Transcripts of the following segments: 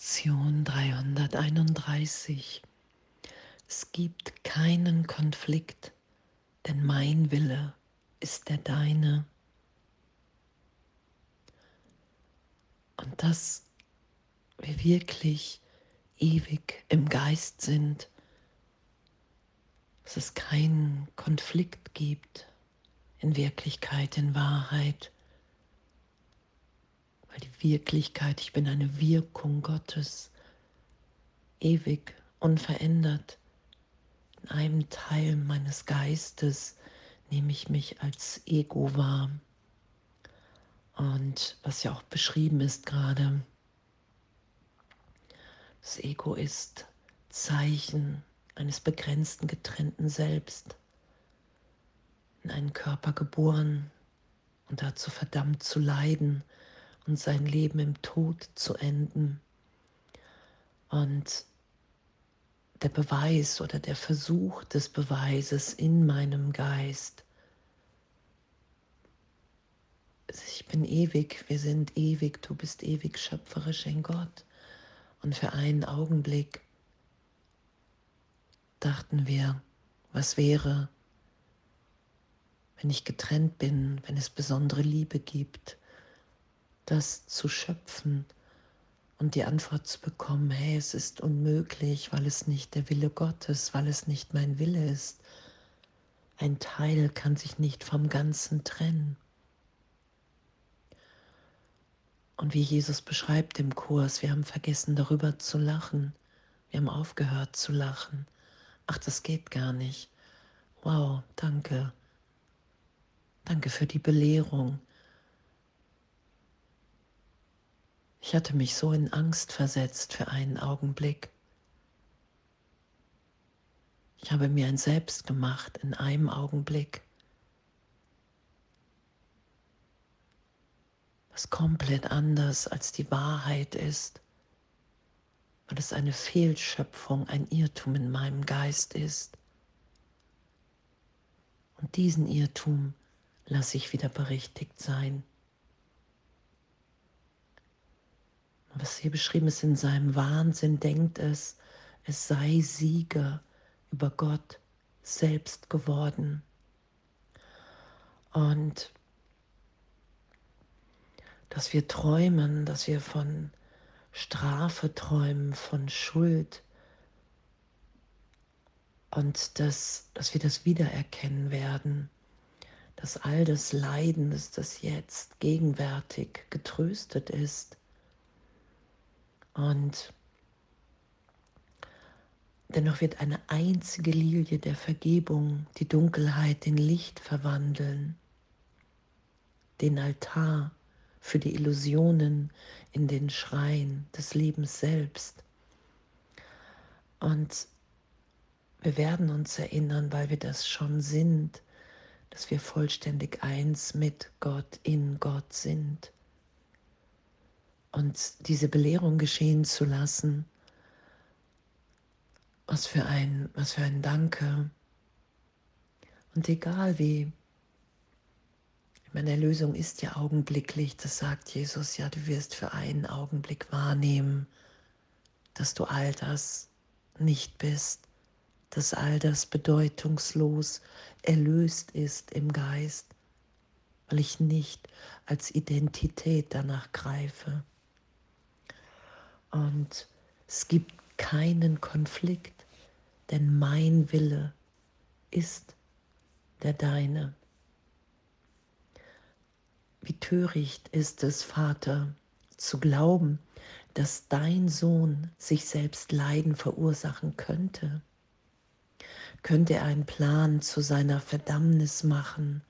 Lektion 331. Es gibt keinen Konflikt, denn mein Wille ist der deine. Und dass wir wirklich ewig im Geist sind, dass es keinen Konflikt gibt in Wirklichkeit, in Wahrheit weil die Wirklichkeit, ich bin eine Wirkung Gottes, ewig, unverändert. In einem Teil meines Geistes nehme ich mich als Ego wahr. Und was ja auch beschrieben ist gerade, das Ego ist Zeichen eines begrenzten, getrennten Selbst, in einen Körper geboren und dazu verdammt zu leiden, und sein Leben im Tod zu enden. Und der Beweis oder der Versuch des Beweises in meinem Geist, ich bin ewig, wir sind ewig, du bist ewig schöpferisch in Gott. Und für einen Augenblick dachten wir, was wäre, wenn ich getrennt bin, wenn es besondere Liebe gibt, das zu schöpfen und die Antwort zu bekommen, hey, es ist unmöglich, weil es nicht der Wille Gottes, weil es nicht mein Wille ist. Ein Teil kann sich nicht vom Ganzen trennen. Und wie Jesus beschreibt im Kurs, wir haben vergessen darüber zu lachen. Wir haben aufgehört zu lachen. Ach, das geht gar nicht. Wow, danke. Danke für die Belehrung. Ich hatte mich so in Angst versetzt für einen Augenblick. Ich habe mir ein Selbst gemacht in einem Augenblick, was komplett anders als die Wahrheit ist, weil es eine Fehlschöpfung, ein Irrtum in meinem Geist ist. Und diesen Irrtum lasse ich wieder berichtigt sein. Was hier beschrieben ist, in seinem Wahnsinn denkt es, es sei Sieger über Gott selbst geworden. Und dass wir träumen, dass wir von Strafe träumen, von Schuld und dass, dass wir das wiedererkennen werden, dass all das Leiden, dass das jetzt gegenwärtig getröstet ist und dennoch wird eine einzige Lilie der Vergebung die Dunkelheit in Licht verwandeln, den Altar für die Illusionen in den Schrein des Lebens selbst. Und wir werden uns erinnern, weil wir das schon sind, dass wir vollständig eins mit Gott, in Gott sind und diese Belehrung geschehen zu lassen. Was für ein, was für ein Danke. Und egal wie, meine Erlösung ist ja augenblicklich, das sagt Jesus, ja, du wirst für einen Augenblick wahrnehmen, dass du all das nicht bist, dass all das bedeutungslos erlöst ist im Geist, weil ich nicht als Identität danach greife. Und es gibt keinen Konflikt, denn mein Wille ist der deine. Wie töricht ist es, Vater, zu glauben, dass dein Sohn sich selbst Leiden verursachen könnte. Könnte er einen Plan zu seiner Verdammnis machen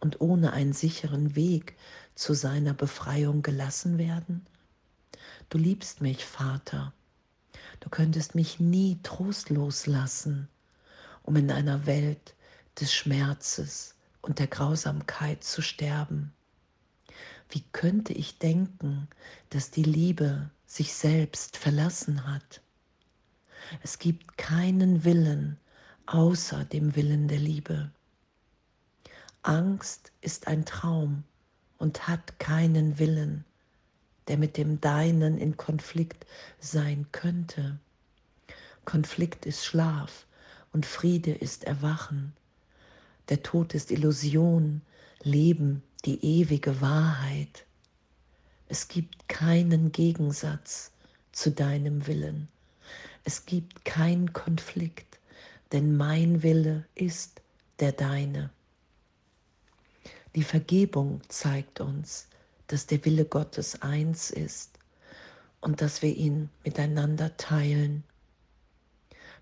und ohne einen sicheren Weg zu seiner Befreiung gelassen werden? Du liebst mich, Vater. Du könntest mich nie trostlos lassen, um in einer Welt des Schmerzes und der Grausamkeit zu sterben. Wie könnte ich denken, dass die Liebe sich selbst verlassen hat? Es gibt keinen Willen außer dem Willen der Liebe. Angst ist ein Traum und hat keinen Willen der mit dem Deinen in Konflikt sein könnte. Konflikt ist Schlaf und Friede ist Erwachen. Der Tod ist Illusion, Leben die ewige Wahrheit. Es gibt keinen Gegensatz zu deinem Willen. Es gibt keinen Konflikt, denn mein Wille ist der deine. Die Vergebung zeigt uns, dass der Wille Gottes eins ist und dass wir ihn miteinander teilen.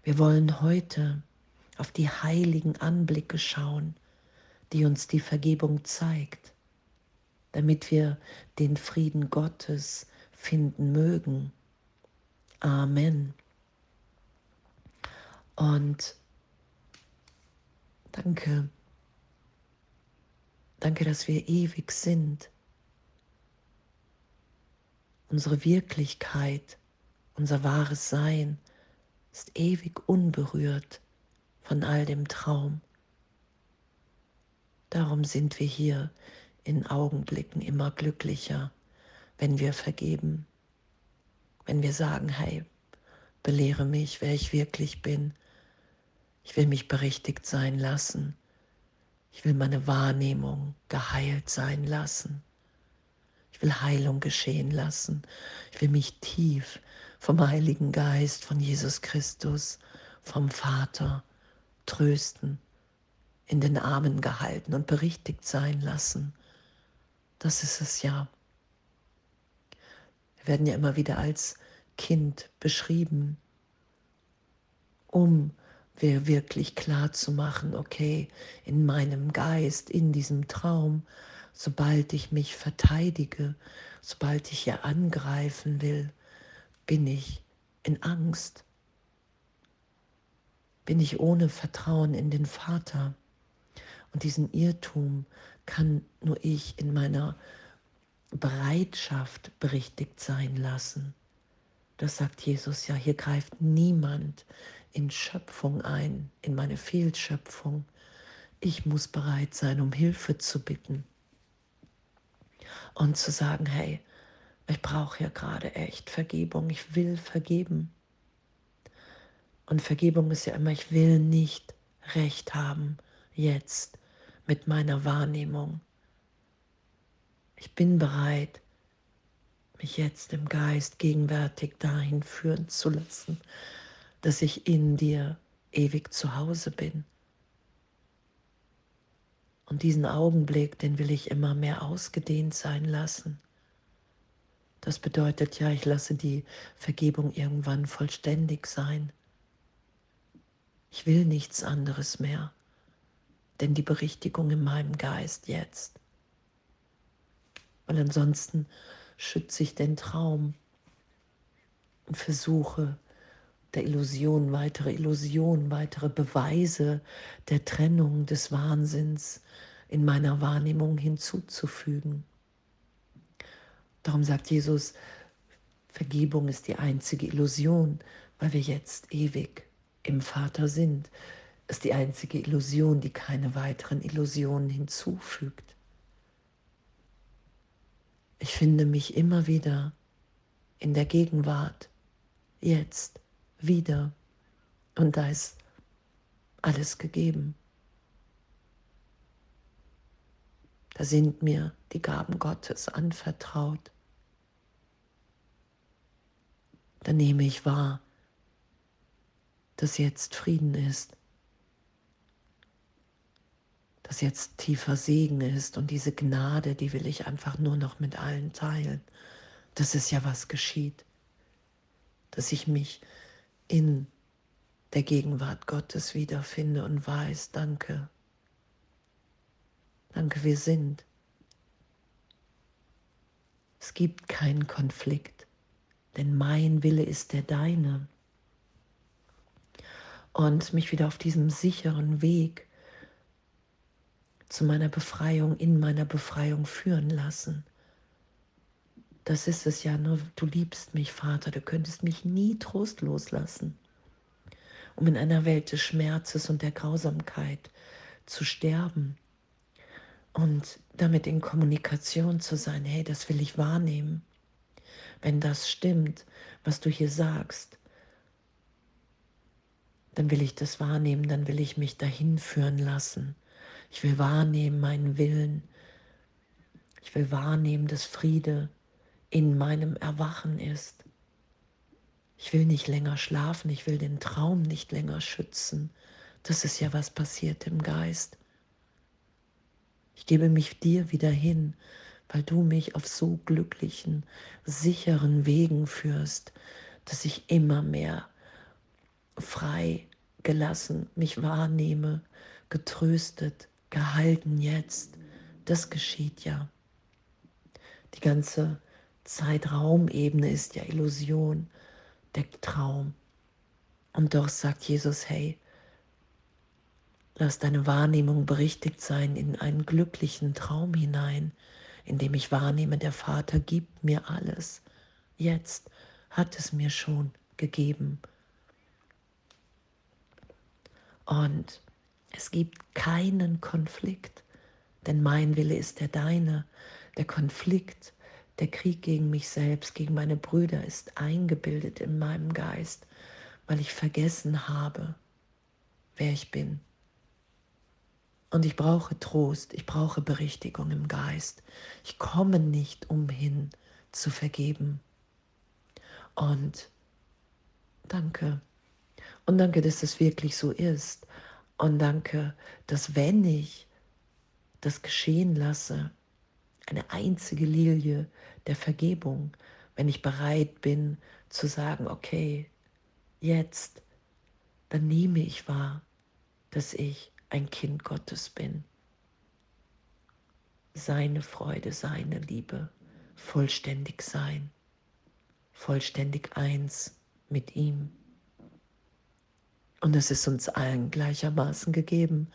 Wir wollen heute auf die heiligen Anblicke schauen, die uns die Vergebung zeigt, damit wir den Frieden Gottes finden mögen. Amen. Und danke, danke, dass wir ewig sind. Unsere Wirklichkeit, unser wahres Sein ist ewig unberührt von all dem Traum. Darum sind wir hier in Augenblicken immer glücklicher, wenn wir vergeben, wenn wir sagen, hey, belehre mich, wer ich wirklich bin. Ich will mich berichtigt sein lassen. Ich will meine Wahrnehmung geheilt sein lassen. Ich will Heilung geschehen lassen. Ich will mich tief vom Heiligen Geist, von Jesus Christus, vom Vater trösten in den Armen gehalten und berichtigt sein lassen. Das ist es ja. Wir werden ja immer wieder als Kind beschrieben, um wir wirklich klar zu machen, okay, in meinem Geist, in diesem Traum, sobald ich mich verteidige, sobald ich ja angreifen will, bin ich in Angst, bin ich ohne Vertrauen in den Vater. Und diesen Irrtum kann nur ich in meiner Bereitschaft berichtigt sein lassen. Das sagt Jesus ja, hier greift niemand in Schöpfung ein, in meine Fehlschöpfung. Ich muss bereit sein, um Hilfe zu bitten und zu sagen, hey, ich brauche ja gerade echt Vergebung, ich will vergeben. Und Vergebung ist ja immer, ich will nicht recht haben jetzt mit meiner Wahrnehmung. Ich bin bereit, mich jetzt im Geist gegenwärtig dahin führen zu lassen, dass ich in dir ewig zu Hause bin. Und diesen Augenblick, den will ich immer mehr ausgedehnt sein lassen. Das bedeutet ja, ich lasse die Vergebung irgendwann vollständig sein. Ich will nichts anderes mehr denn die Berichtigung in meinem Geist jetzt. Weil ansonsten schütze ich den Traum und versuche der Illusion, weitere Illusionen, weitere Beweise der Trennung des Wahnsinns in meiner Wahrnehmung hinzuzufügen. Darum sagt Jesus, Vergebung ist die einzige Illusion, weil wir jetzt ewig im Vater sind ist die einzige Illusion, die keine weiteren Illusionen hinzufügt. Ich finde mich immer wieder in der Gegenwart, jetzt, wieder. Und da ist alles gegeben. Da sind mir die Gaben Gottes anvertraut. Da nehme ich wahr, dass jetzt Frieden ist dass jetzt tiefer Segen ist und diese Gnade, die will ich einfach nur noch mit allen teilen. Das ist ja was geschieht, dass ich mich in der Gegenwart Gottes wiederfinde und weiß, danke, danke, wir sind. Es gibt keinen Konflikt, denn mein Wille ist der deine. Und mich wieder auf diesem sicheren Weg zu meiner Befreiung, in meiner Befreiung führen lassen. Das ist es ja, nur du liebst mich, Vater, du könntest mich nie trostlos lassen, um in einer Welt des Schmerzes und der Grausamkeit zu sterben und damit in Kommunikation zu sein, hey, das will ich wahrnehmen. wenn das stimmt, was du hier sagst, dann will ich das wahrnehmen, dann will ich mich dahin führen lassen. Ich will wahrnehmen meinen Willen. Ich will wahrnehmen, dass Friede in meinem Erwachen ist. Ich will nicht länger schlafen, ich will den Traum nicht länger schützen. Das ist ja, was passiert im Geist. Ich gebe mich dir wieder hin, weil du mich auf so glücklichen, sicheren Wegen führst, dass ich immer mehr frei, gelassen mich wahrnehme, getröstet, gehalten jetzt. Das geschieht ja. Die ganze Zeitraumebene ist ja Illusion, der Traum. Und doch sagt Jesus, hey, lass deine Wahrnehmung berichtigt sein in einen glücklichen Traum hinein, in dem ich wahrnehme, der Vater gibt mir alles. Jetzt hat es mir schon gegeben. Und es gibt keinen Konflikt, denn mein Wille ist der deine. Der Konflikt, der Krieg gegen mich selbst, gegen meine Brüder ist eingebildet in meinem Geist, weil ich vergessen habe, wer ich bin. Und ich brauche Trost, ich brauche Berichtigung im Geist. Ich komme nicht umhin zu vergeben. Und danke. Und danke, dass das wirklich so ist. Und danke, dass wenn ich das geschehen lasse, eine einzige Lilie der Vergebung, wenn ich bereit bin zu sagen, okay, jetzt, dann nehme ich wahr, dass ich ein Kind Gottes bin. Seine Freude, seine Liebe, vollständig sein, vollständig eins mit ihm. Und es ist uns allen gleichermaßen gegeben.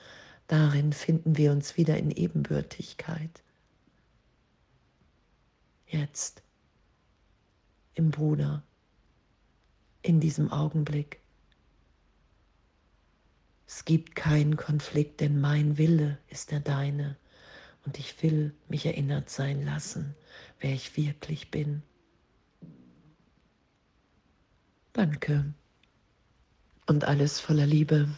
Darin finden wir uns wieder in Ebenbürtigkeit. Jetzt, im Bruder, in diesem Augenblick. Es gibt keinen Konflikt, denn mein Wille ist der deine. Und ich will mich erinnert sein lassen, wer ich wirklich bin. Danke und alles voller Liebe.